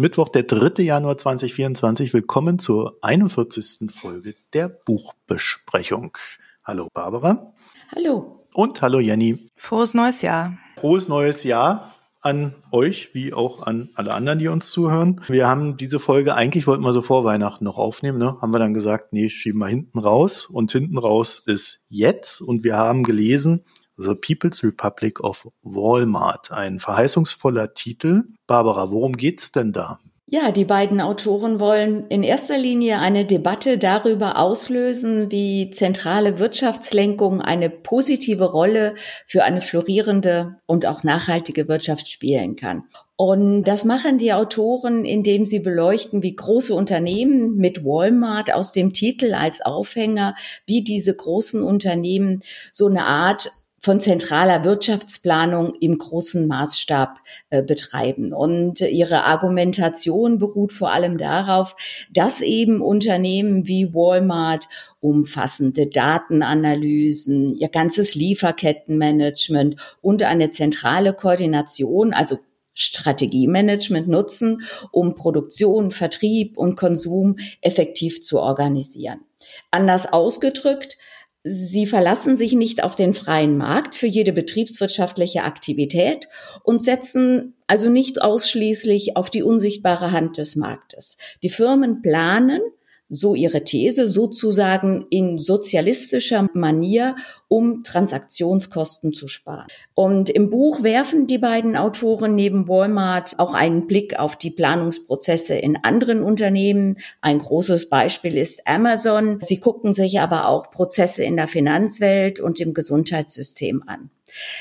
Mittwoch, der 3. Januar 2024. Willkommen zur 41. Folge der Buchbesprechung. Hallo Barbara. Hallo. Und hallo Jenny. Frohes neues Jahr. Frohes neues Jahr an euch, wie auch an alle anderen, die uns zuhören. Wir haben diese Folge eigentlich wollten wir so vor Weihnachten noch aufnehmen, ne? Haben wir dann gesagt, nee, schieben wir hinten raus und hinten raus ist jetzt und wir haben gelesen The People's Republic of Walmart, ein verheißungsvoller Titel. Barbara, worum geht's denn da? Ja, die beiden Autoren wollen in erster Linie eine Debatte darüber auslösen, wie zentrale Wirtschaftslenkung eine positive Rolle für eine florierende und auch nachhaltige Wirtschaft spielen kann. Und das machen die Autoren, indem sie beleuchten, wie große Unternehmen mit Walmart aus dem Titel als Aufhänger, wie diese großen Unternehmen so eine Art von zentraler Wirtschaftsplanung im großen Maßstab äh, betreiben. Und ihre Argumentation beruht vor allem darauf, dass eben Unternehmen wie Walmart umfassende Datenanalysen, ihr ganzes Lieferkettenmanagement und eine zentrale Koordination, also Strategiemanagement nutzen, um Produktion, Vertrieb und Konsum effektiv zu organisieren. Anders ausgedrückt, Sie verlassen sich nicht auf den freien Markt für jede betriebswirtschaftliche Aktivität und setzen also nicht ausschließlich auf die unsichtbare Hand des Marktes. Die Firmen planen so ihre These, sozusagen in sozialistischer Manier, um Transaktionskosten zu sparen. Und im Buch werfen die beiden Autoren neben Walmart auch einen Blick auf die Planungsprozesse in anderen Unternehmen. Ein großes Beispiel ist Amazon. Sie gucken sich aber auch Prozesse in der Finanzwelt und im Gesundheitssystem an.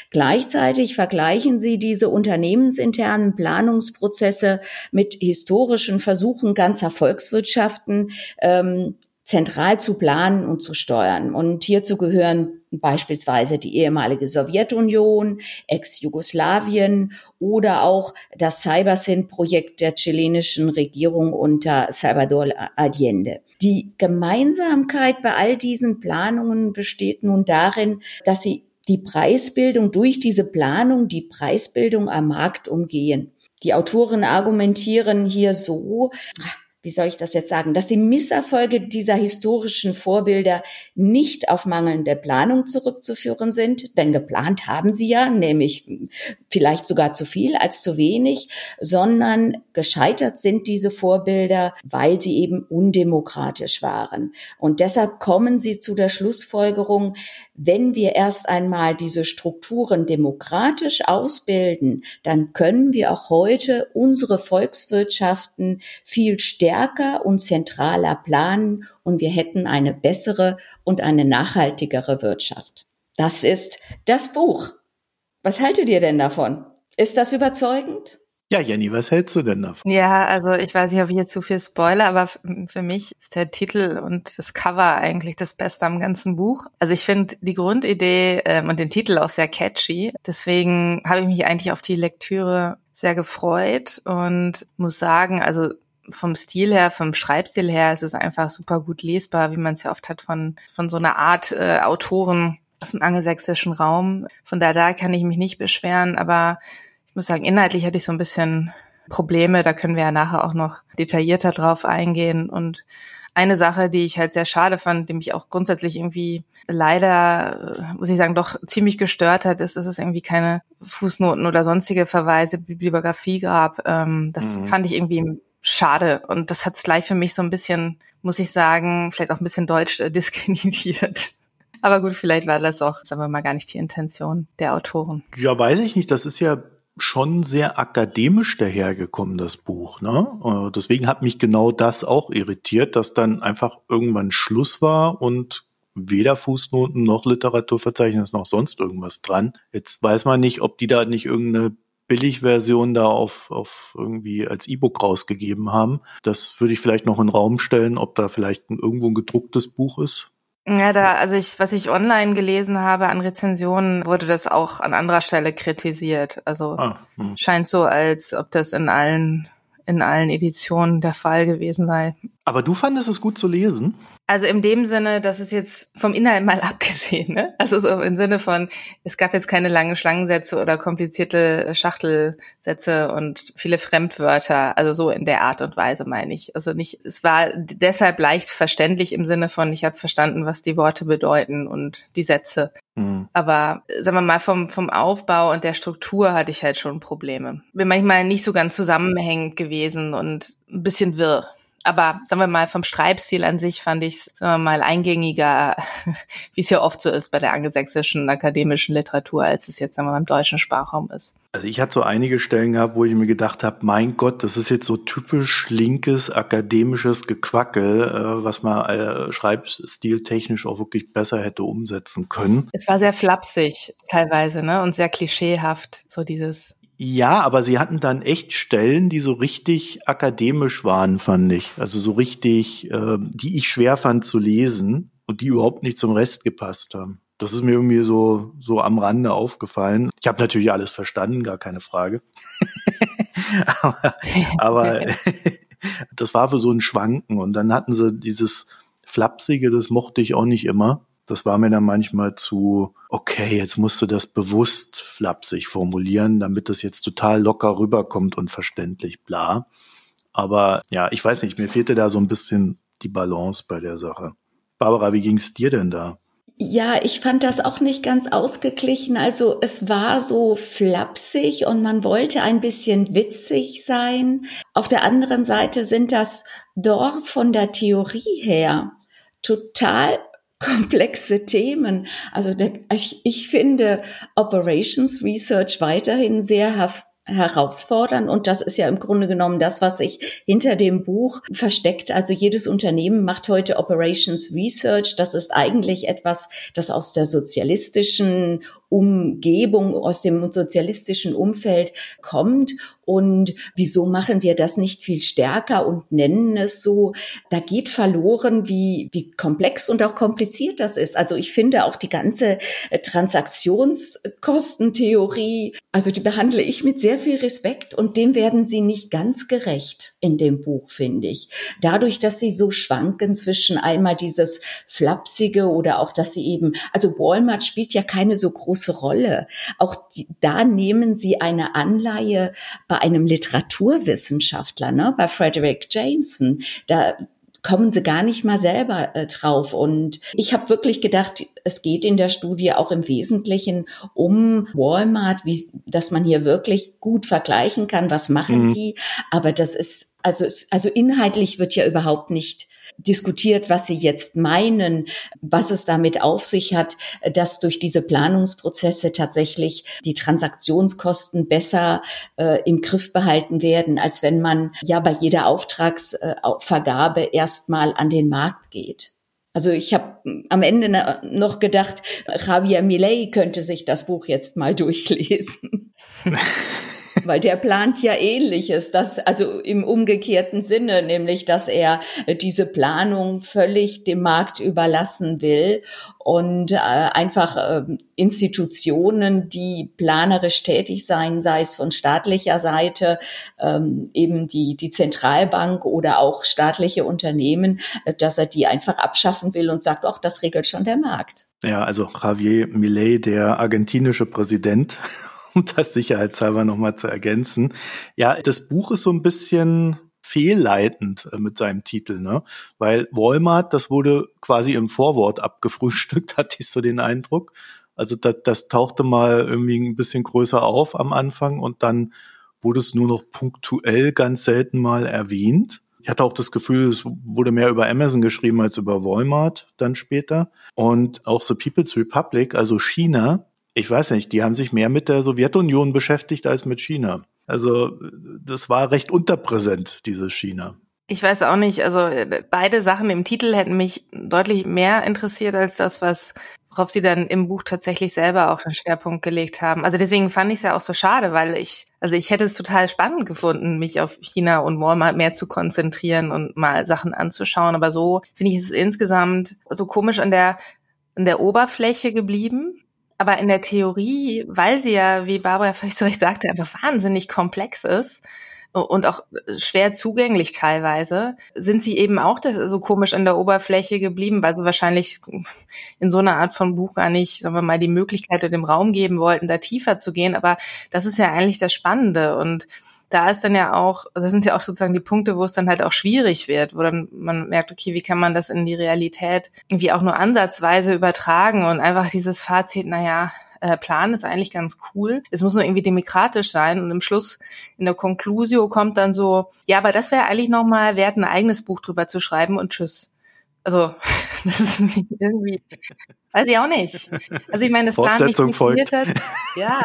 Gleichzeitig vergleichen sie diese unternehmensinternen Planungsprozesse mit historischen Versuchen ganzer Volkswirtschaften, ähm, zentral zu planen und zu steuern. Und hierzu gehören beispielsweise die ehemalige Sowjetunion, Ex-Jugoslawien oder auch das Cybersyn-Projekt der chilenischen Regierung unter Salvador Allende. Die Gemeinsamkeit bei all diesen Planungen besteht nun darin, dass sie die Preisbildung durch diese Planung, die Preisbildung am Markt umgehen. Die Autoren argumentieren hier so, wie soll ich das jetzt sagen, dass die Misserfolge dieser historischen Vorbilder nicht auf mangelnde Planung zurückzuführen sind, denn geplant haben sie ja, nämlich vielleicht sogar zu viel als zu wenig, sondern gescheitert sind diese Vorbilder, weil sie eben undemokratisch waren. Und deshalb kommen sie zu der Schlussfolgerung, wenn wir erst einmal diese Strukturen demokratisch ausbilden, dann können wir auch heute unsere Volkswirtschaften viel stärker und zentraler planen und wir hätten eine bessere und eine nachhaltigere Wirtschaft. Das ist das Buch. Was haltet ihr denn davon? Ist das überzeugend? Ja, Jenny, was hältst du denn davon? Ja, also ich weiß nicht, ob ich jetzt zu viel spoiler, aber für mich ist der Titel und das Cover eigentlich das Beste am ganzen Buch. Also ich finde die Grundidee ähm, und den Titel auch sehr catchy. Deswegen habe ich mich eigentlich auf die Lektüre sehr gefreut und muss sagen, also vom Stil her, vom Schreibstil her, ist es einfach super gut lesbar, wie man es ja oft hat von, von so einer Art äh, Autoren aus dem angelsächsischen Raum. Von daher da kann ich mich nicht beschweren, aber ich muss sagen, inhaltlich hatte ich so ein bisschen Probleme. Da können wir ja nachher auch noch detaillierter drauf eingehen. Und eine Sache, die ich halt sehr schade fand, die mich auch grundsätzlich irgendwie leider, äh, muss ich sagen, doch ziemlich gestört hat, ist, dass es irgendwie keine Fußnoten oder sonstige Verweise, Bibliografie gab. Ähm, das mhm. fand ich irgendwie schade. Und das hat es gleich für mich so ein bisschen, muss ich sagen, vielleicht auch ein bisschen deutsch äh, diskreditiert. Aber gut, vielleicht war das auch, sagen wir mal, gar nicht die Intention der Autoren. Ja, weiß ich nicht. Das ist ja schon sehr akademisch dahergekommen, das Buch. Ne? Äh, deswegen hat mich genau das auch irritiert, dass dann einfach irgendwann Schluss war und weder Fußnoten noch Literaturverzeichnis noch sonst irgendwas dran. Jetzt weiß man nicht, ob die da nicht irgendeine Billigversion da auf, auf irgendwie als E-Book rausgegeben haben. Das würde ich vielleicht noch in den Raum stellen, ob da vielleicht irgendwo ein gedrucktes Buch ist. Ja, da, also ich, was ich online gelesen habe an Rezensionen, wurde das auch an anderer Stelle kritisiert. Also ah, hm. scheint so, als ob das in allen in allen Editionen der Fall gewesen sei. Aber du fandest es gut zu lesen? Also in dem Sinne, das ist jetzt vom Inhalt mal abgesehen, ne? Also so im Sinne von, es gab jetzt keine langen Schlangensätze oder komplizierte Schachtelsätze und viele Fremdwörter, also so in der Art und Weise meine ich. Also nicht, es war deshalb leicht verständlich im Sinne von, ich habe verstanden, was die Worte bedeuten und die Sätze. Mhm. Aber sagen wir mal, vom, vom Aufbau und der Struktur hatte ich halt schon Probleme. Bin manchmal nicht so ganz zusammenhängend gewesen und ein bisschen wirr. Aber sagen wir mal, vom Schreibstil an sich fand ich es mal eingängiger, wie es ja oft so ist bei der angelsächsischen akademischen Literatur, als es jetzt sagen wir mal, im deutschen Sprachraum ist. Also ich hatte so einige Stellen gehabt, wo ich mir gedacht habe, mein Gott, das ist jetzt so typisch linkes akademisches Gequackel, äh, was man äh, schreibstiltechnisch auch wirklich besser hätte umsetzen können. Es war sehr flapsig teilweise, ne, und sehr klischeehaft, so dieses ja, aber sie hatten dann echt Stellen, die so richtig akademisch waren, fand ich. Also so richtig, äh, die ich schwer fand zu lesen und die überhaupt nicht zum Rest gepasst haben. Das ist mir irgendwie so, so am Rande aufgefallen. Ich habe natürlich alles verstanden, gar keine Frage. aber aber das war für so ein Schwanken. Und dann hatten sie dieses Flapsige, das mochte ich auch nicht immer. Das war mir dann manchmal zu, okay, jetzt musst du das bewusst flapsig formulieren, damit das jetzt total locker rüberkommt und verständlich, bla. Aber ja, ich weiß nicht, mir fehlte da so ein bisschen die Balance bei der Sache. Barbara, wie ging's dir denn da? Ja, ich fand das auch nicht ganz ausgeglichen. Also es war so flapsig und man wollte ein bisschen witzig sein. Auf der anderen Seite sind das doch von der Theorie her total komplexe Themen. Also der, ich, ich finde Operations Research weiterhin sehr herausfordern. Und das ist ja im Grunde genommen das, was sich hinter dem Buch versteckt. Also jedes Unternehmen macht heute Operations Research. Das ist eigentlich etwas, das aus der sozialistischen Umgebung, aus dem sozialistischen Umfeld kommt. Und wieso machen wir das nicht viel stärker und nennen es so? Da geht verloren, wie, wie komplex und auch kompliziert das ist. Also ich finde auch die ganze äh, Transaktionskostentheorie, also die behandle ich mit sehr viel Respekt und dem werden sie nicht ganz gerecht in dem Buch, finde ich. Dadurch, dass sie so schwanken zwischen einmal dieses Flapsige oder auch, dass sie eben, also Walmart spielt ja keine so große Rolle. Auch die, da nehmen sie eine Anleihe bei einem Literaturwissenschaftler, ne, bei Frederick Jameson. Da kommen sie gar nicht mal selber äh, drauf. Und ich habe wirklich gedacht, es geht in der Studie auch im Wesentlichen um Walmart, wie, dass man hier wirklich gut vergleichen kann, was machen mhm. die. Aber das ist, also, also inhaltlich wird ja überhaupt nicht diskutiert, was Sie jetzt meinen, was es damit auf sich hat, dass durch diese Planungsprozesse tatsächlich die Transaktionskosten besser äh, im Griff behalten werden, als wenn man ja bei jeder Auftragsvergabe erstmal an den Markt geht. Also ich habe am Ende noch gedacht, Javier Millet könnte sich das Buch jetzt mal durchlesen. weil der plant ja ähnliches, das also im umgekehrten Sinne, nämlich dass er diese Planung völlig dem Markt überlassen will und äh, einfach äh, Institutionen, die planerisch tätig sein, sei es von staatlicher Seite, ähm, eben die die Zentralbank oder auch staatliche Unternehmen, äh, dass er die einfach abschaffen will und sagt, ach, das regelt schon der Markt. Ja, also Javier Millet, der argentinische Präsident um das sicherheitshalber nochmal zu ergänzen. Ja, das Buch ist so ein bisschen fehlleitend äh, mit seinem Titel, ne? Weil Walmart, das wurde quasi im Vorwort abgefrühstückt, hatte ich so den Eindruck. Also das, das tauchte mal irgendwie ein bisschen größer auf am Anfang und dann wurde es nur noch punktuell ganz selten mal erwähnt. Ich hatte auch das Gefühl, es wurde mehr über Amazon geschrieben als über Walmart dann später. Und auch so People's Republic, also China, ich weiß nicht, die haben sich mehr mit der Sowjetunion beschäftigt als mit China. Also das war recht unterpräsent, dieses China. Ich weiß auch nicht, also beide Sachen im Titel hätten mich deutlich mehr interessiert als das, was worauf sie dann im Buch tatsächlich selber auch einen Schwerpunkt gelegt haben. Also deswegen fand ich es ja auch so schade, weil ich, also ich hätte es total spannend gefunden, mich auf China und Walmart mehr zu konzentrieren und mal Sachen anzuschauen. Aber so finde ich es insgesamt so komisch an der, an der Oberfläche geblieben. Aber in der Theorie, weil sie ja, wie Barbara völlig zu Recht sagte, einfach wahnsinnig komplex ist, und auch schwer zugänglich teilweise, sind sie eben auch so komisch an der Oberfläche geblieben, weil sie wahrscheinlich in so einer Art von Buch gar nicht, sagen wir mal, die Möglichkeit oder dem Raum geben wollten, da tiefer zu gehen. Aber das ist ja eigentlich das Spannende und da ist dann ja auch, das sind ja auch sozusagen die Punkte, wo es dann halt auch schwierig wird, wo dann man merkt, okay, wie kann man das in die Realität irgendwie auch nur ansatzweise übertragen und einfach dieses Fazit, naja, äh, Plan ist eigentlich ganz cool. Es muss nur irgendwie demokratisch sein und im Schluss in der Conclusio kommt dann so, ja, aber das wäre eigentlich nochmal wert, ein eigenes Buch drüber zu schreiben und tschüss. Also, das ist irgendwie, weiß ich auch nicht. Also ich meine, das Plan nicht funktioniert hat. Ja,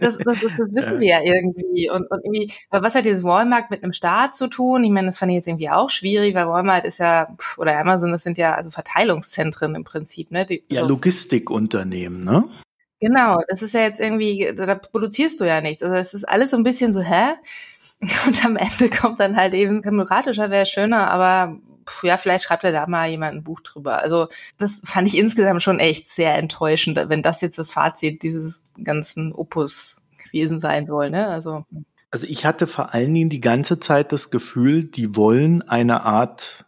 das, das, das, das wissen ja. wir ja irgendwie. Und, und irgendwie, aber was hat dieses Walmart mit einem Staat zu tun? Ich meine, das fand ich jetzt irgendwie auch schwierig, weil Walmart ist ja, oder Amazon, das sind ja also Verteilungszentren im Prinzip, ne? Die, ja, so. Logistikunternehmen, ne? Genau, das ist ja jetzt irgendwie, da produzierst du ja nichts. Also es ist alles so ein bisschen so, hä? Und am Ende kommt dann halt eben, demokratischer wäre schöner, aber pff, ja, vielleicht schreibt er da mal jemand ein Buch drüber. Also das fand ich insgesamt schon echt sehr enttäuschend, wenn das jetzt das Fazit dieses ganzen Opus gewesen sein soll. Ne? Also, also ich hatte vor allen Dingen die ganze Zeit das Gefühl, die wollen eine Art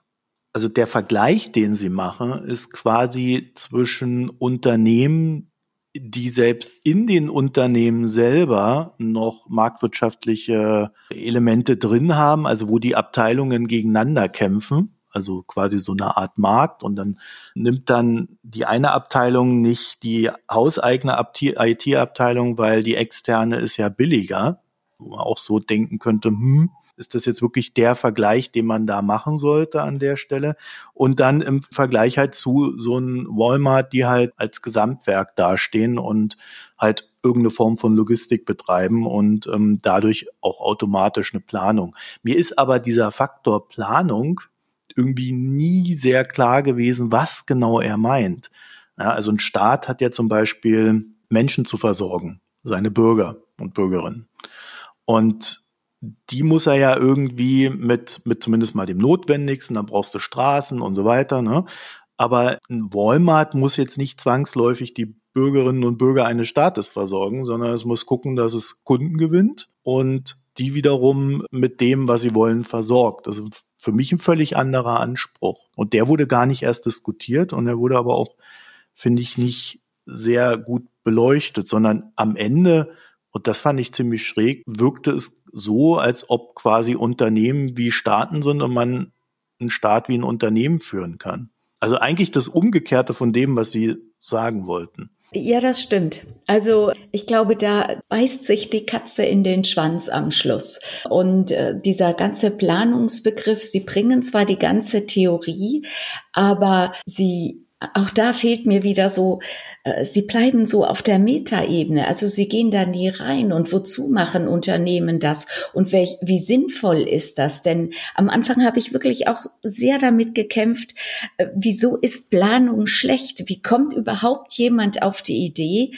also der Vergleich, den sie machen, ist quasi zwischen Unternehmen, die selbst in den Unternehmen selber noch marktwirtschaftliche Elemente drin haben, also wo die Abteilungen gegeneinander kämpfen, also quasi so eine Art Markt und dann nimmt dann die eine Abteilung nicht die hauseigene IT-Abteilung, weil die externe ist ja billiger, wo man auch so denken könnte, hm, ist das jetzt wirklich der Vergleich, den man da machen sollte an der Stelle? Und dann im Vergleich halt zu so einem Walmart, die halt als Gesamtwerk dastehen und halt irgendeine Form von Logistik betreiben und ähm, dadurch auch automatisch eine Planung. Mir ist aber dieser Faktor Planung irgendwie nie sehr klar gewesen, was genau er meint. Ja, also ein Staat hat ja zum Beispiel Menschen zu versorgen, seine Bürger und Bürgerinnen. Und die muss er ja irgendwie mit, mit zumindest mal dem Notwendigsten, dann brauchst du Straßen und so weiter, ne? Aber ein Walmart muss jetzt nicht zwangsläufig die Bürgerinnen und Bürger eines Staates versorgen, sondern es muss gucken, dass es Kunden gewinnt und die wiederum mit dem, was sie wollen, versorgt. Das ist für mich ein völlig anderer Anspruch. Und der wurde gar nicht erst diskutiert und er wurde aber auch, finde ich, nicht sehr gut beleuchtet, sondern am Ende und das fand ich ziemlich schräg, wirkte es so, als ob quasi Unternehmen wie Staaten sind und man einen Staat wie ein Unternehmen führen kann. Also eigentlich das Umgekehrte von dem, was Sie sagen wollten. Ja, das stimmt. Also ich glaube, da beißt sich die Katze in den Schwanz am Schluss. Und äh, dieser ganze Planungsbegriff, Sie bringen zwar die ganze Theorie, aber Sie, auch da fehlt mir wieder so äh, sie bleiben so auf der Metaebene. Also sie gehen da nie rein. Und wozu machen Unternehmen das? Und welch, wie sinnvoll ist das? Denn am Anfang habe ich wirklich auch sehr damit gekämpft, äh, wieso ist Planung schlecht? Wie kommt überhaupt jemand auf die Idee,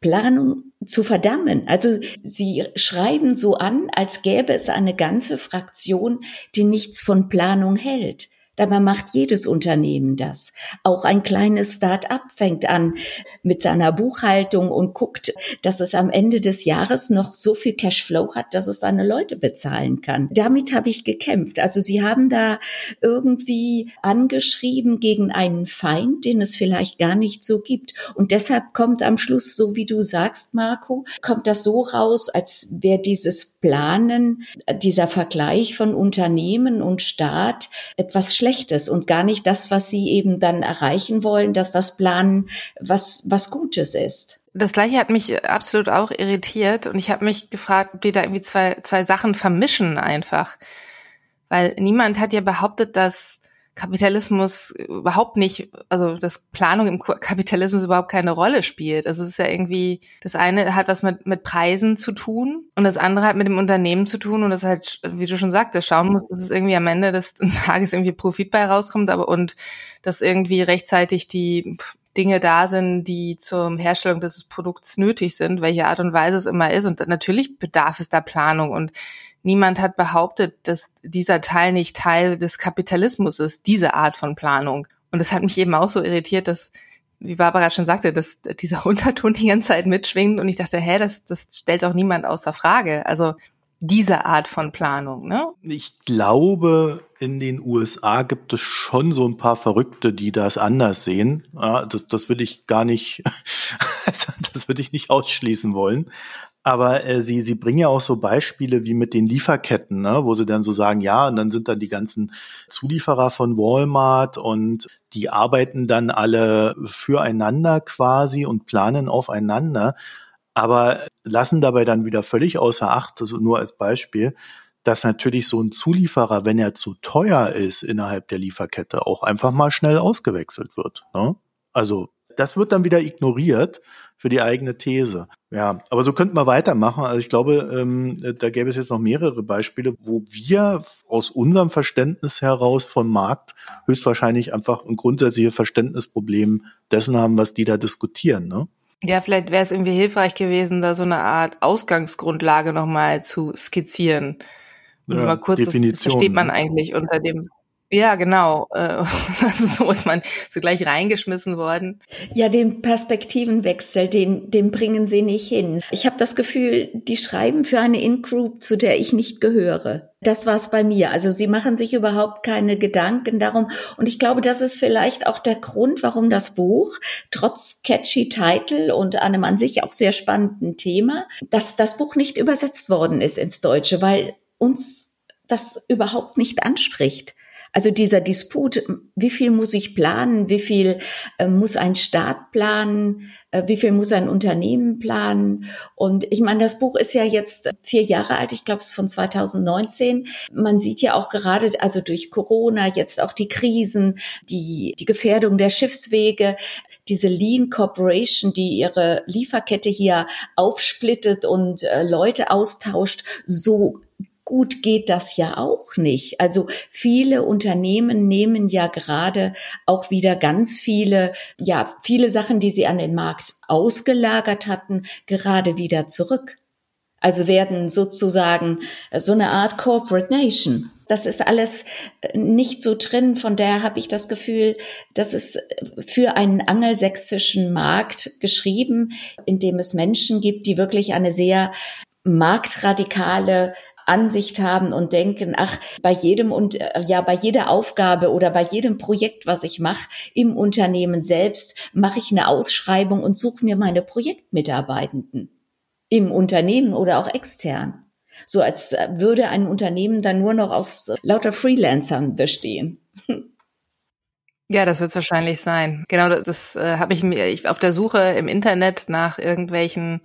Planung zu verdammen. Also sie schreiben so an, als gäbe es eine ganze Fraktion, die nichts von Planung hält. Dabei macht jedes Unternehmen das. Auch ein kleines Start-up fängt an mit seiner Buchhaltung und guckt, dass es am Ende des Jahres noch so viel Cashflow hat, dass es seine Leute bezahlen kann. Damit habe ich gekämpft. Also sie haben da irgendwie angeschrieben gegen einen Feind, den es vielleicht gar nicht so gibt. Und deshalb kommt am Schluss, so wie du sagst, Marco, kommt das so raus, als wäre dieses Planen, dieser Vergleich von Unternehmen und Staat etwas Schlechtes und gar nicht das, was sie eben dann erreichen wollen, dass das Planen was, was Gutes ist. Das gleiche hat mich absolut auch irritiert und ich habe mich gefragt, ob die da irgendwie zwei, zwei Sachen vermischen einfach. Weil niemand hat ja behauptet, dass Kapitalismus überhaupt nicht, also dass Planung im Kapitalismus überhaupt keine Rolle spielt. Also es ist ja irgendwie, das eine hat was mit, mit Preisen zu tun und das andere hat mit dem Unternehmen zu tun und das halt, wie du schon sagtest, schauen muss, dass es irgendwie am Ende des Tages irgendwie Profit bei rauskommt, aber und dass irgendwie rechtzeitig die Dinge da sind, die zur Herstellung des Produkts nötig sind, welche Art und Weise es immer ist. Und natürlich bedarf es da Planung und niemand hat behauptet, dass dieser Teil nicht Teil des Kapitalismus ist, diese Art von Planung. Und das hat mich eben auch so irritiert, dass, wie Barbara schon sagte, dass dieser Unterton die ganze Zeit mitschwingt und ich dachte, hä, das, das stellt auch niemand außer Frage. Also diese Art von Planung, ne? Ich glaube, in den USA gibt es schon so ein paar Verrückte, die das anders sehen. Ja, das, das würde ich gar nicht, das würde ich nicht ausschließen wollen. Aber äh, sie, sie bringen ja auch so Beispiele wie mit den Lieferketten, ne, wo sie dann so sagen, ja, und dann sind da die ganzen Zulieferer von Walmart und die arbeiten dann alle füreinander quasi und planen aufeinander aber lassen dabei dann wieder völlig außer Acht, also nur als Beispiel, dass natürlich so ein Zulieferer, wenn er zu teuer ist innerhalb der Lieferkette, auch einfach mal schnell ausgewechselt wird. Ne? Also das wird dann wieder ignoriert für die eigene These. Ja, aber so könnten wir weitermachen. Also ich glaube, ähm, da gäbe es jetzt noch mehrere Beispiele, wo wir aus unserem Verständnis heraus vom Markt höchstwahrscheinlich einfach ein grundsätzliches Verständnisproblem dessen haben, was die da diskutieren. Ne? Ja, vielleicht wäre es irgendwie hilfreich gewesen, da so eine Art Ausgangsgrundlage nochmal zu skizzieren. Also ja, mal kurz, Definition, was versteht man eigentlich unter dem ja, genau. Also so ist man so gleich reingeschmissen worden. Ja, den Perspektivenwechsel, den, den bringen sie nicht hin. Ich habe das Gefühl, die schreiben für eine In-Group, zu der ich nicht gehöre. Das war es bei mir. Also sie machen sich überhaupt keine Gedanken darum. Und ich glaube, das ist vielleicht auch der Grund, warum das Buch, trotz catchy Titel und einem an sich auch sehr spannenden Thema, dass das Buch nicht übersetzt worden ist ins Deutsche, weil uns das überhaupt nicht anspricht. Also dieser Disput, wie viel muss ich planen, wie viel äh, muss ein Staat planen, äh, wie viel muss ein Unternehmen planen. Und ich meine, das Buch ist ja jetzt vier Jahre alt, ich glaube es ist von 2019. Man sieht ja auch gerade, also durch Corona, jetzt auch die Krisen, die, die Gefährdung der Schiffswege, diese Lean Corporation, die ihre Lieferkette hier aufsplittet und äh, Leute austauscht, so gut geht das ja auch nicht. Also viele Unternehmen nehmen ja gerade auch wieder ganz viele, ja, viele Sachen, die sie an den Markt ausgelagert hatten, gerade wieder zurück. Also werden sozusagen so eine Art Corporate Nation. Das ist alles nicht so drin. Von daher habe ich das Gefühl, das ist für einen angelsächsischen Markt geschrieben, in dem es Menschen gibt, die wirklich eine sehr marktradikale Ansicht haben und denken, ach, bei jedem und äh, ja, bei jeder Aufgabe oder bei jedem Projekt, was ich mache im Unternehmen selbst, mache ich eine Ausschreibung und suche mir meine Projektmitarbeitenden im Unternehmen oder auch extern. So als äh, würde ein Unternehmen dann nur noch aus äh, lauter Freelancern bestehen. Ja, das wird wahrscheinlich sein. Genau, das, das äh, habe ich mir ich, auf der Suche im Internet nach irgendwelchen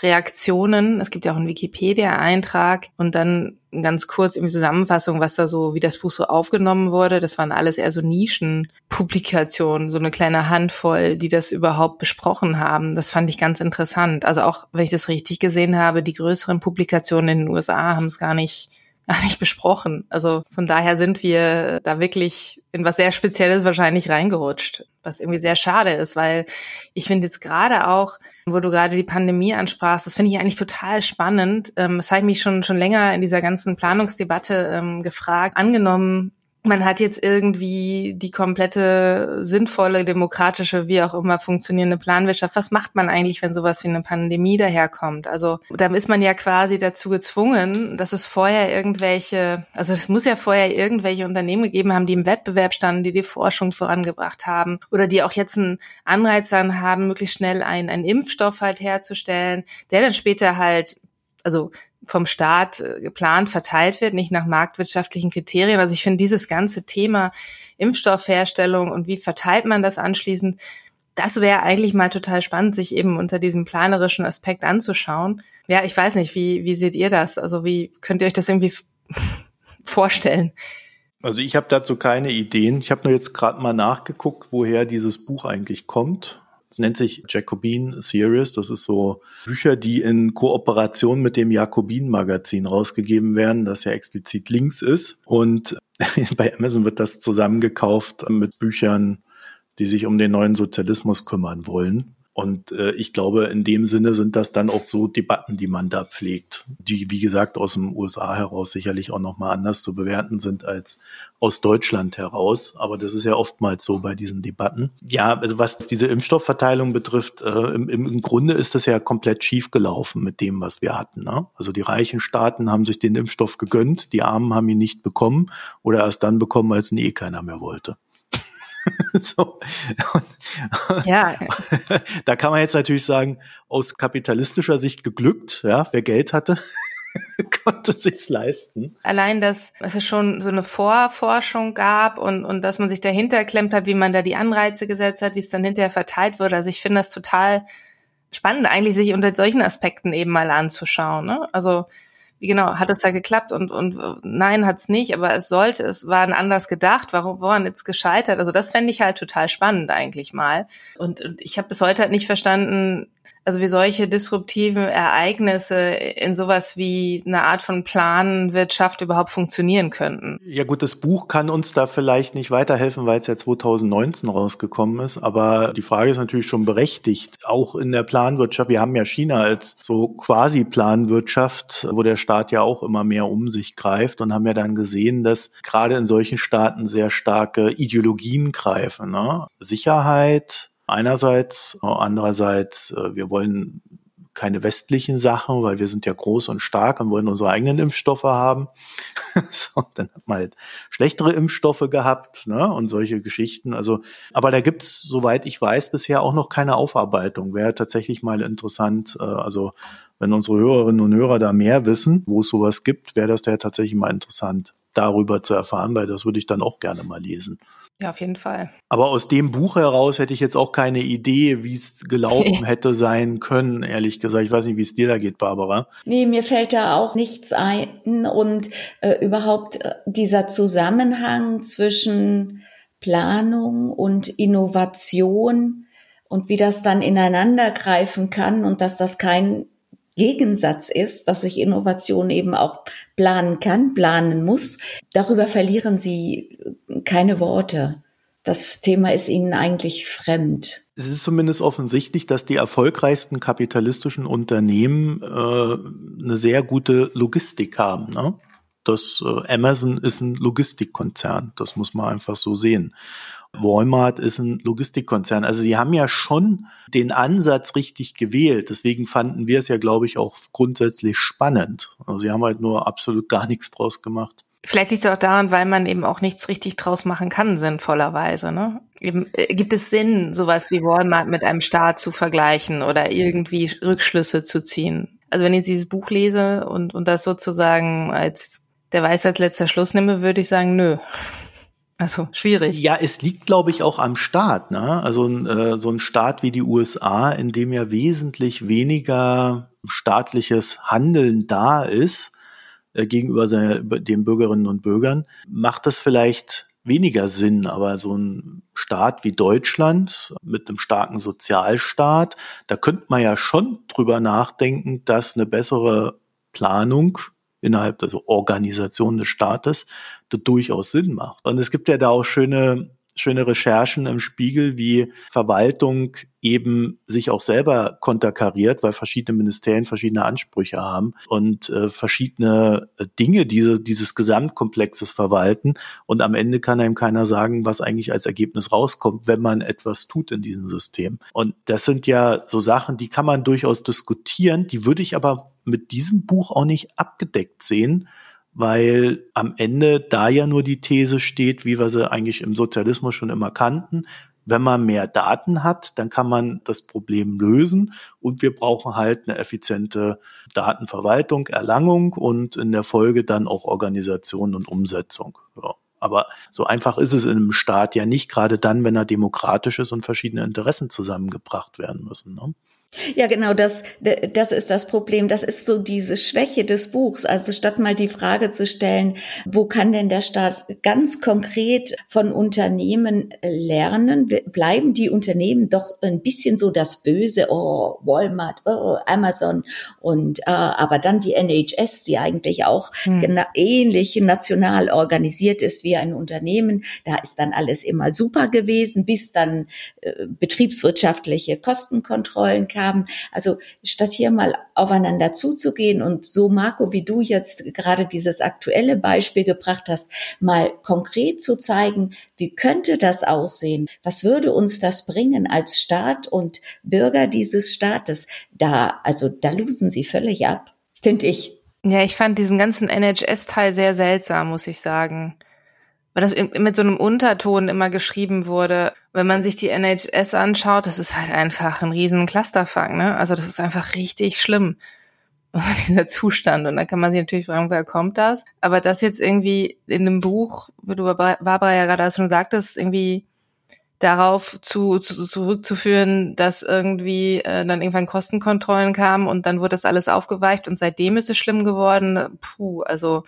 Reaktionen. Es gibt ja auch einen Wikipedia-Eintrag und dann ganz kurz in Zusammenfassung, was da so, wie das Buch so aufgenommen wurde. Das waren alles eher so Nischenpublikationen, so eine kleine Handvoll, die das überhaupt besprochen haben. Das fand ich ganz interessant. Also auch, wenn ich das richtig gesehen habe, die größeren Publikationen in den USA haben es gar nicht gar nicht besprochen. Also von daher sind wir da wirklich in was sehr Spezielles wahrscheinlich reingerutscht, was irgendwie sehr schade ist, weil ich finde jetzt gerade auch, wo du gerade die Pandemie ansprachst, das finde ich eigentlich total spannend. Das habe ich mich schon schon länger in dieser ganzen Planungsdebatte ähm, gefragt. Angenommen, man hat jetzt irgendwie die komplette sinnvolle, demokratische, wie auch immer funktionierende Planwirtschaft. Was macht man eigentlich, wenn sowas wie eine Pandemie daherkommt? Also da ist man ja quasi dazu gezwungen, dass es vorher irgendwelche, also es muss ja vorher irgendwelche Unternehmen gegeben haben, die im Wettbewerb standen, die die Forschung vorangebracht haben oder die auch jetzt einen Anreiz dann haben, möglichst schnell einen, einen Impfstoff halt herzustellen, der dann später halt also vom Staat äh, geplant verteilt wird, nicht nach marktwirtschaftlichen Kriterien. Also ich finde dieses ganze Thema Impfstoffherstellung und wie verteilt man das anschließend, das wäre eigentlich mal total spannend, sich eben unter diesem planerischen Aspekt anzuschauen. Ja, ich weiß nicht, wie, wie seht ihr das? Also wie könnt ihr euch das irgendwie vorstellen? Also ich habe dazu keine Ideen. Ich habe nur jetzt gerade mal nachgeguckt, woher dieses Buch eigentlich kommt. Es nennt sich Jacobin Series. Das ist so Bücher, die in Kooperation mit dem Jacobin Magazin rausgegeben werden, das ja explizit links ist. Und bei Amazon wird das zusammengekauft mit Büchern, die sich um den neuen Sozialismus kümmern wollen. Und äh, ich glaube, in dem Sinne sind das dann auch so Debatten, die man da pflegt, die, wie gesagt, aus dem USA heraus sicherlich auch nochmal anders zu bewerten sind als aus Deutschland heraus. Aber das ist ja oftmals so bei diesen Debatten. Ja, also was diese Impfstoffverteilung betrifft, äh, im, im Grunde ist das ja komplett schief gelaufen mit dem, was wir hatten. Ne? Also die reichen Staaten haben sich den Impfstoff gegönnt, die Armen haben ihn nicht bekommen oder erst dann bekommen, als ihn eh keiner mehr wollte. so. ja. Da kann man jetzt natürlich sagen, aus kapitalistischer Sicht geglückt, ja, wer Geld hatte. konnte sich's leisten. Allein, dass es schon so eine Vorforschung gab und, und dass man sich dahinter klemmt hat, wie man da die Anreize gesetzt hat, wie es dann hinterher verteilt wurde. Also ich finde das total spannend, eigentlich sich unter solchen Aspekten eben mal anzuschauen. Ne? Also wie genau, hat es da geklappt und, und nein, hat es nicht, aber es sollte, es war anders gedacht, warum woran jetzt gescheitert? Also das fände ich halt total spannend eigentlich mal. Und, und ich habe bis heute halt nicht verstanden, also wie solche disruptiven Ereignisse in sowas wie eine Art von Planwirtschaft überhaupt funktionieren könnten. Ja gut, das Buch kann uns da vielleicht nicht weiterhelfen, weil es ja 2019 rausgekommen ist. Aber die Frage ist natürlich schon berechtigt. Auch in der Planwirtschaft, wir haben ja China als so quasi Planwirtschaft, wo der Staat ja auch immer mehr um sich greift und haben ja dann gesehen, dass gerade in solchen Staaten sehr starke Ideologien greifen. Ne? Sicherheit, einerseits. Andererseits, äh, wir wollen keine westlichen Sachen, weil wir sind ja groß und stark und wollen unsere eigenen Impfstoffe haben. so, dann hat man halt schlechtere Impfstoffe gehabt ne, und solche Geschichten. Also, aber da gibt's, soweit ich weiß, bisher auch noch keine Aufarbeitung. Wäre tatsächlich mal interessant. Äh, also, wenn unsere Hörerinnen und Hörer da mehr wissen, wo es sowas gibt, wäre das ja tatsächlich mal interessant, darüber zu erfahren, weil das würde ich dann auch gerne mal lesen. Ja, auf jeden Fall. Aber aus dem Buch heraus hätte ich jetzt auch keine Idee, wie es gelaufen hätte sein können, ehrlich gesagt. Ich weiß nicht, wie es dir da geht, Barbara. Nee, mir fällt da auch nichts ein. Und äh, überhaupt äh, dieser Zusammenhang zwischen Planung und Innovation und wie das dann ineinander greifen kann und dass das kein Gegensatz ist, dass ich Innovation eben auch planen kann, planen muss. Darüber verlieren Sie keine Worte. Das Thema ist Ihnen eigentlich fremd. Es ist zumindest offensichtlich, dass die erfolgreichsten kapitalistischen Unternehmen äh, eine sehr gute Logistik haben. Ne? Das äh, Amazon ist ein Logistikkonzern, das muss man einfach so sehen. Walmart ist ein Logistikkonzern. Also sie haben ja schon den Ansatz richtig gewählt. Deswegen fanden wir es ja, glaube ich, auch grundsätzlich spannend. Also sie haben halt nur absolut gar nichts draus gemacht. Vielleicht liegt es auch daran, weil man eben auch nichts richtig draus machen kann, sinnvollerweise. Ne? Eben, äh, gibt es Sinn, sowas wie Walmart mit einem Staat zu vergleichen oder irgendwie Rückschlüsse zu ziehen? Also wenn ich dieses Buch lese und, und das sozusagen als der Weisheit letzter Schluss nehme, würde ich sagen, nö. Also schwierig. Ja, es liegt, glaube ich, auch am Staat. Ne? Also äh, so ein Staat wie die USA, in dem ja wesentlich weniger staatliches Handeln da ist äh, gegenüber seine, den Bürgerinnen und Bürgern, macht das vielleicht weniger Sinn. Aber so ein Staat wie Deutschland mit einem starken Sozialstaat, da könnte man ja schon drüber nachdenken, dass eine bessere Planung innerhalb der also Organisation des Staates das durchaus Sinn macht. Und es gibt ja da auch schöne schöne Recherchen im Spiegel, wie Verwaltung eben sich auch selber konterkariert, weil verschiedene Ministerien verschiedene Ansprüche haben und äh, verschiedene Dinge diese, dieses Gesamtkomplexes verwalten. Und am Ende kann einem keiner sagen, was eigentlich als Ergebnis rauskommt, wenn man etwas tut in diesem System. Und das sind ja so Sachen, die kann man durchaus diskutieren, die würde ich aber mit diesem Buch auch nicht abgedeckt sehen, weil am Ende da ja nur die These steht, wie wir sie eigentlich im Sozialismus schon immer kannten. Wenn man mehr Daten hat, dann kann man das Problem lösen und wir brauchen halt eine effiziente Datenverwaltung, Erlangung und in der Folge dann auch Organisation und Umsetzung. Ja. Aber so einfach ist es in einem Staat ja nicht, gerade dann, wenn er demokratisch ist und verschiedene Interessen zusammengebracht werden müssen. Ne? Ja, genau, das, das ist das Problem. Das ist so diese Schwäche des Buchs. Also statt mal die Frage zu stellen, wo kann denn der Staat ganz konkret von Unternehmen lernen, bleiben die Unternehmen doch ein bisschen so das Böse, oh, Walmart, oh, Amazon und äh, aber dann die NHS, die eigentlich auch hm. ähnlich national organisiert ist wie ein Unternehmen, da ist dann alles immer super gewesen, bis dann äh, betriebswirtschaftliche Kostenkontrollen kamen haben. Also statt hier mal aufeinander zuzugehen und so, Marco, wie du jetzt gerade dieses aktuelle Beispiel gebracht hast, mal konkret zu zeigen, wie könnte das aussehen? Was würde uns das bringen als Staat und Bürger dieses Staates? Da, also da losen sie völlig ab, finde ich. Ja, ich fand diesen ganzen NHS-Teil sehr seltsam, muss ich sagen weil das mit so einem Unterton immer geschrieben wurde. Wenn man sich die NHS anschaut, das ist halt einfach ein riesen Clusterfuck, ne? Also das ist einfach richtig schlimm, dieser Zustand. Und da kann man sich natürlich fragen, woher kommt das? Aber das jetzt irgendwie in einem Buch, wie du Barbara ja gerade schon sagtest, irgendwie darauf zu, zu, zurückzuführen, dass irgendwie äh, dann irgendwann Kostenkontrollen kamen und dann wurde das alles aufgeweicht und seitdem ist es schlimm geworden. Puh, also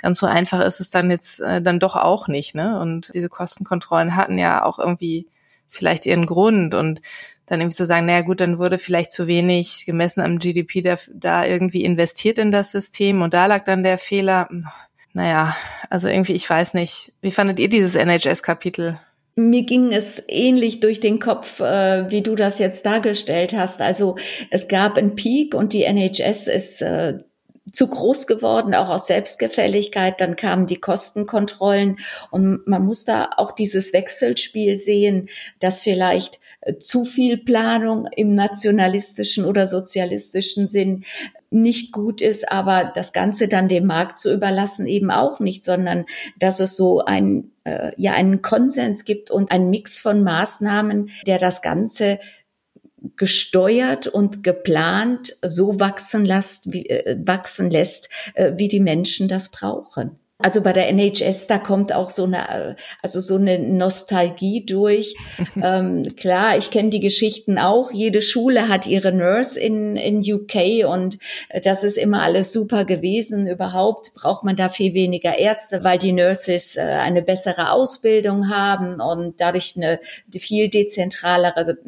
ganz so einfach ist es dann jetzt äh, dann doch auch nicht. Ne? Und diese Kostenkontrollen hatten ja auch irgendwie vielleicht ihren Grund und dann irgendwie zu sagen, naja gut, dann wurde vielleicht zu wenig gemessen am GDP da, da irgendwie investiert in das System und da lag dann der Fehler. Naja, also irgendwie, ich weiß nicht. Wie fandet ihr dieses NHS-Kapitel? Mir ging es ähnlich durch den Kopf, äh, wie du das jetzt dargestellt hast. Also es gab einen Peak und die NHS ist äh, zu groß geworden, auch aus Selbstgefälligkeit. Dann kamen die Kostenkontrollen und man muss da auch dieses Wechselspiel sehen, dass vielleicht äh, zu viel Planung im nationalistischen oder sozialistischen Sinn nicht gut ist, aber das Ganze dann dem Markt zu überlassen eben auch nicht, sondern dass es so ein äh, ja einen Konsens gibt und einen Mix von Maßnahmen, der das Ganze gesteuert und geplant so wachsen lässt, wie, äh, wachsen lässt, äh, wie die Menschen das brauchen. Also bei der NHS, da kommt auch so eine, also so eine Nostalgie durch. ähm, klar, ich kenne die Geschichten auch. Jede Schule hat ihre Nurse in, in UK und das ist immer alles super gewesen. Überhaupt braucht man da viel weniger Ärzte, weil die Nurses äh, eine bessere Ausbildung haben und dadurch eine viel dezentralere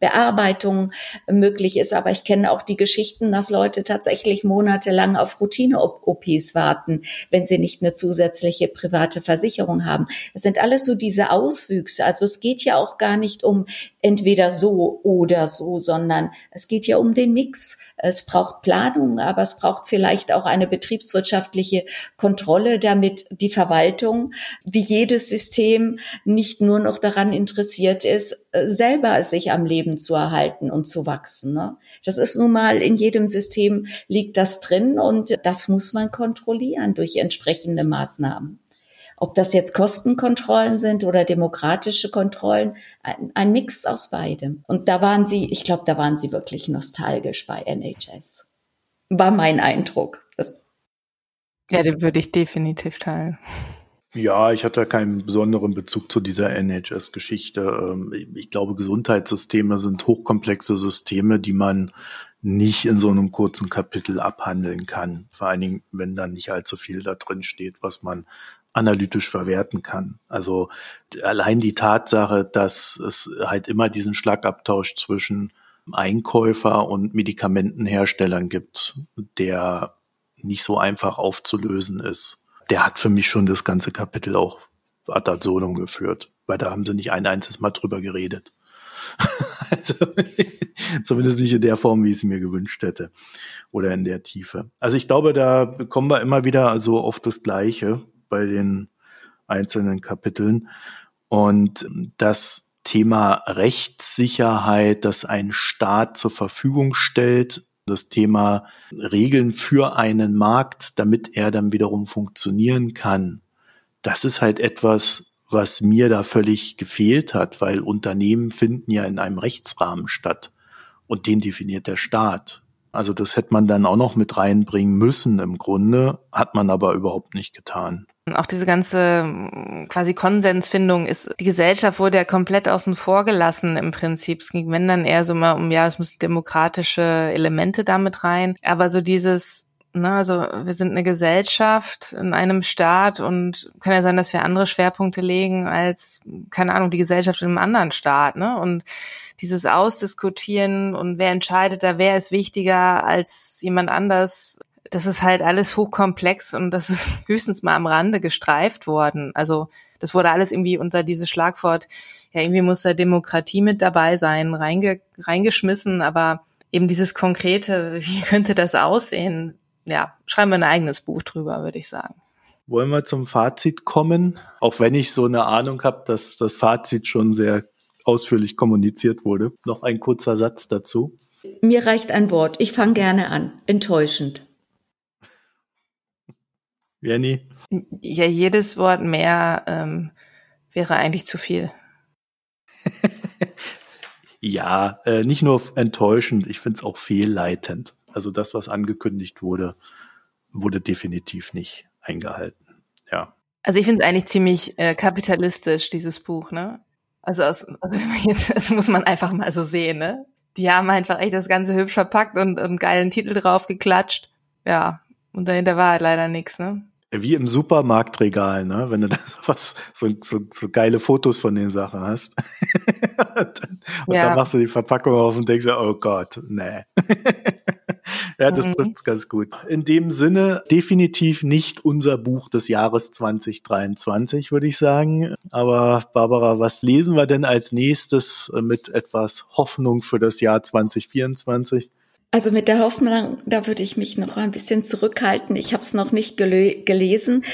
Bearbeitung möglich ist. Aber ich kenne auch die Geschichten, dass Leute tatsächlich monatelang auf Routine-OPs warten, wenn sie nicht eine zusätzliche private Versicherung haben. Es sind alles so diese Auswüchse. Also es geht ja auch gar nicht um entweder so oder so, sondern es geht ja um den Mix. Es braucht Planung, aber es braucht vielleicht auch eine betriebswirtschaftliche Kontrolle, damit die Verwaltung, wie jedes System, nicht nur noch daran interessiert ist, selber sich am Leben zu erhalten und zu wachsen. Ne? Das ist nun mal in jedem System liegt das drin und das muss man kontrollieren durch entsprechende Maßnahmen. Ob das jetzt Kostenkontrollen sind oder demokratische Kontrollen, ein, ein Mix aus beidem. Und da waren sie, ich glaube, da waren sie wirklich nostalgisch bei NHS. War mein Eindruck. Das ja, den würde ich definitiv teilen. Ja, ich hatte keinen besonderen Bezug zu dieser NHS-Geschichte. Ähm, ich glaube, Gesundheitssysteme sind hochkomplexe Systeme, die man nicht in so einem kurzen Kapitel abhandeln kann. Vor allen Dingen, wenn dann nicht allzu viel da drin steht, was man analytisch verwerten kann. Also allein die Tatsache, dass es halt immer diesen Schlagabtausch zwischen Einkäufer und Medikamentenherstellern gibt, der nicht so einfach aufzulösen ist. Der hat für mich schon das ganze Kapitel auch ad absurdum geführt, weil da haben sie nicht ein einziges Mal drüber geredet. also, zumindest nicht in der Form, wie ich es mir gewünscht hätte oder in der Tiefe. Also ich glaube, da kommen wir immer wieder also auf das Gleiche bei den einzelnen Kapiteln. Und das Thema Rechtssicherheit, das ein Staat zur Verfügung stellt, das Thema Regeln für einen Markt, damit er dann wiederum funktionieren kann, das ist halt etwas, was mir da völlig gefehlt hat, weil Unternehmen finden ja in einem Rechtsrahmen statt und den definiert der Staat. Also das hätte man dann auch noch mit reinbringen müssen im Grunde, hat man aber überhaupt nicht getan. Auch diese ganze quasi Konsensfindung ist, die Gesellschaft wurde ja komplett außen vor gelassen im Prinzip. Es ging, wenn dann eher so mal um, ja, es müssen demokratische Elemente damit rein. Aber so dieses, na, also wir sind eine Gesellschaft in einem Staat und kann ja sein, dass wir andere Schwerpunkte legen als, keine Ahnung, die Gesellschaft in einem anderen Staat, ne? Und dieses Ausdiskutieren und wer entscheidet da, wer ist wichtiger als jemand anders, das ist halt alles hochkomplex und das ist höchstens mal am Rande gestreift worden. Also das wurde alles irgendwie unter dieses Schlagwort, ja, irgendwie muss da Demokratie mit dabei sein, reinge reingeschmissen, aber eben dieses konkrete, wie könnte das aussehen, ja, schreiben wir ein eigenes Buch drüber, würde ich sagen. Wollen wir zum Fazit kommen? Auch wenn ich so eine Ahnung habe, dass das Fazit schon sehr ausführlich kommuniziert wurde. Noch ein kurzer Satz dazu. Mir reicht ein Wort. Ich fange gerne an. Enttäuschend. Jenny? Ja, jedes Wort mehr ähm, wäre eigentlich zu viel. ja, äh, nicht nur enttäuschend, ich finde es auch fehlleitend. Also das, was angekündigt wurde, wurde definitiv nicht eingehalten. Ja. Also ich finde es eigentlich ziemlich äh, kapitalistisch, dieses Buch, ne? Also, aus, also jetzt, das muss man einfach mal so sehen, ne? Die haben einfach echt das Ganze hübsch verpackt und einen geilen Titel drauf geklatscht. Ja, und dahinter war halt leider nichts, ne? Wie im Supermarktregal, ne? Wenn du da was, so, so, so geile Fotos von den Sachen hast. und ja. dann machst du die Verpackung auf und denkst, oh Gott, nee. ja, das mhm. trifft's ganz gut. In dem Sinne definitiv nicht unser Buch des Jahres 2023, würde ich sagen. Aber Barbara, was lesen wir denn als nächstes mit etwas Hoffnung für das Jahr 2024? Also mit der Hoffnung, da würde ich mich noch ein bisschen zurückhalten. Ich habe es noch nicht gel gelesen,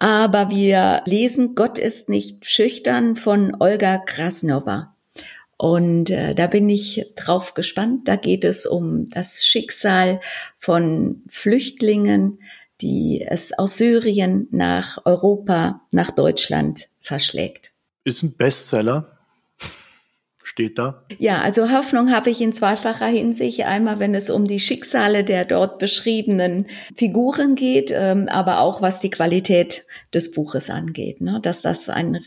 aber wir lesen Gott ist nicht schüchtern von Olga Krasnova. Und äh, da bin ich drauf gespannt. Da geht es um das Schicksal von Flüchtlingen, die es aus Syrien nach Europa, nach Deutschland verschlägt. Ist ein Bestseller steht da? Ja, also Hoffnung habe ich in zweifacher Hinsicht. Einmal, wenn es um die Schicksale der dort beschriebenen Figuren geht, ähm, aber auch was die Qualität des Buches angeht, ne? dass das ein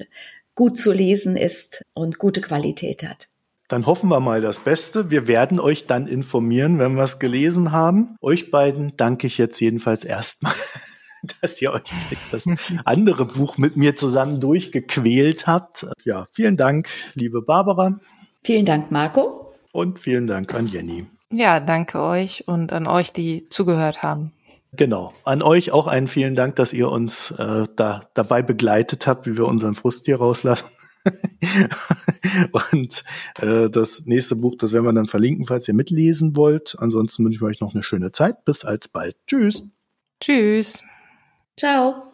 gut zu lesen ist und gute Qualität hat. Dann hoffen wir mal das Beste. Wir werden euch dann informieren, wenn wir es gelesen haben. Euch beiden danke ich jetzt jedenfalls erstmal, dass ihr euch das andere Buch mit mir zusammen durchgequält habt. Ja, vielen Dank, liebe Barbara. Vielen Dank, Marco. Und vielen Dank an Jenny. Ja, danke euch und an euch, die zugehört haben. Genau. An euch auch einen vielen Dank, dass ihr uns äh, da dabei begleitet habt, wie wir unseren Frust hier rauslassen. und äh, das nächste Buch, das werden wir dann verlinken, falls ihr mitlesen wollt. Ansonsten wünsche ich euch noch eine schöne Zeit. Bis alsbald. Tschüss. Tschüss. Ciao.